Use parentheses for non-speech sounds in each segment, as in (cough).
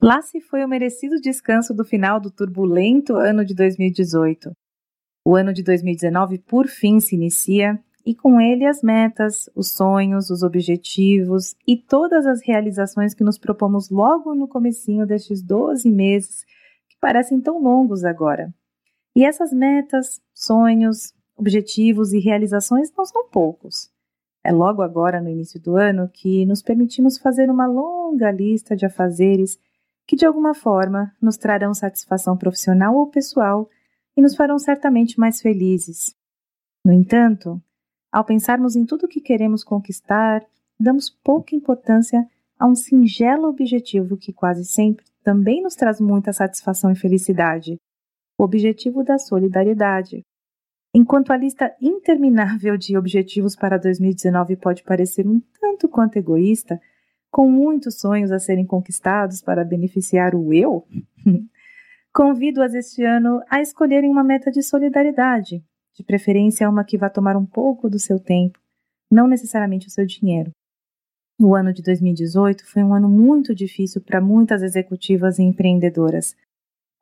Lá se foi o merecido descanso do final do turbulento ano de 2018. O ano de 2019 por fim se inicia e com ele as metas, os sonhos, os objetivos e todas as realizações que nos propomos logo no comecinho destes 12 meses que parecem tão longos agora. E essas metas, sonhos, objetivos e realizações não são poucos. É logo agora no início do ano que nos permitimos fazer uma longa lista de afazeres que de alguma forma nos trarão satisfação profissional ou pessoal e nos farão certamente mais felizes. No entanto, ao pensarmos em tudo o que queremos conquistar, damos pouca importância a um singelo objetivo que quase sempre também nos traz muita satisfação e felicidade: o objetivo da solidariedade. Enquanto a lista interminável de objetivos para 2019 pode parecer um tanto quanto egoísta, com muitos sonhos a serem conquistados para beneficiar o eu, (laughs) convido-as este ano a escolherem uma meta de solidariedade, de preferência uma que vá tomar um pouco do seu tempo, não necessariamente o seu dinheiro. O ano de 2018 foi um ano muito difícil para muitas executivas e empreendedoras.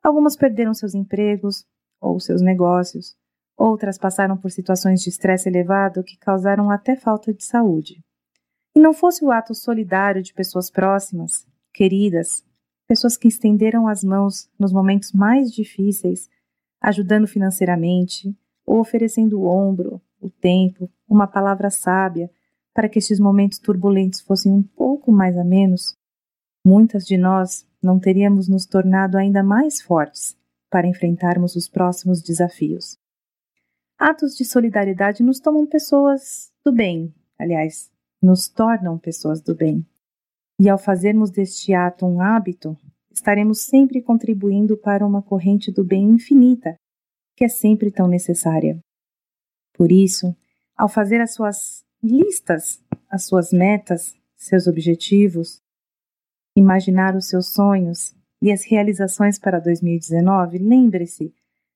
Algumas perderam seus empregos ou seus negócios, outras passaram por situações de estresse elevado que causaram até falta de saúde. E não fosse o ato solidário de pessoas próximas, queridas, pessoas que estenderam as mãos nos momentos mais difíceis, ajudando financeiramente, ou oferecendo o ombro, o tempo, uma palavra sábia para que estes momentos turbulentos fossem um pouco mais a menos, muitas de nós não teríamos nos tornado ainda mais fortes para enfrentarmos os próximos desafios. Atos de solidariedade nos tomam pessoas do bem, aliás, nos tornam pessoas do bem. E ao fazermos deste ato um hábito, estaremos sempre contribuindo para uma corrente do bem infinita que é sempre tão necessária. Por isso, ao fazer as suas listas, as suas metas, seus objetivos, imaginar os seus sonhos e as realizações para 2019, lembre-se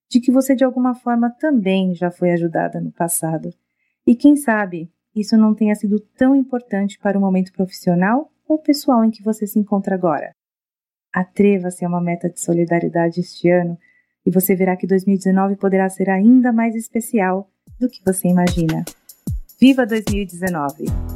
de que você de alguma forma também já foi ajudada no passado. E quem sabe isso não tenha sido tão importante para o momento profissional ou pessoal em que você se encontra agora. Atreva-se a uma meta de solidariedade este ano e você verá que 2019 poderá ser ainda mais especial do que você imagina. Viva 2019!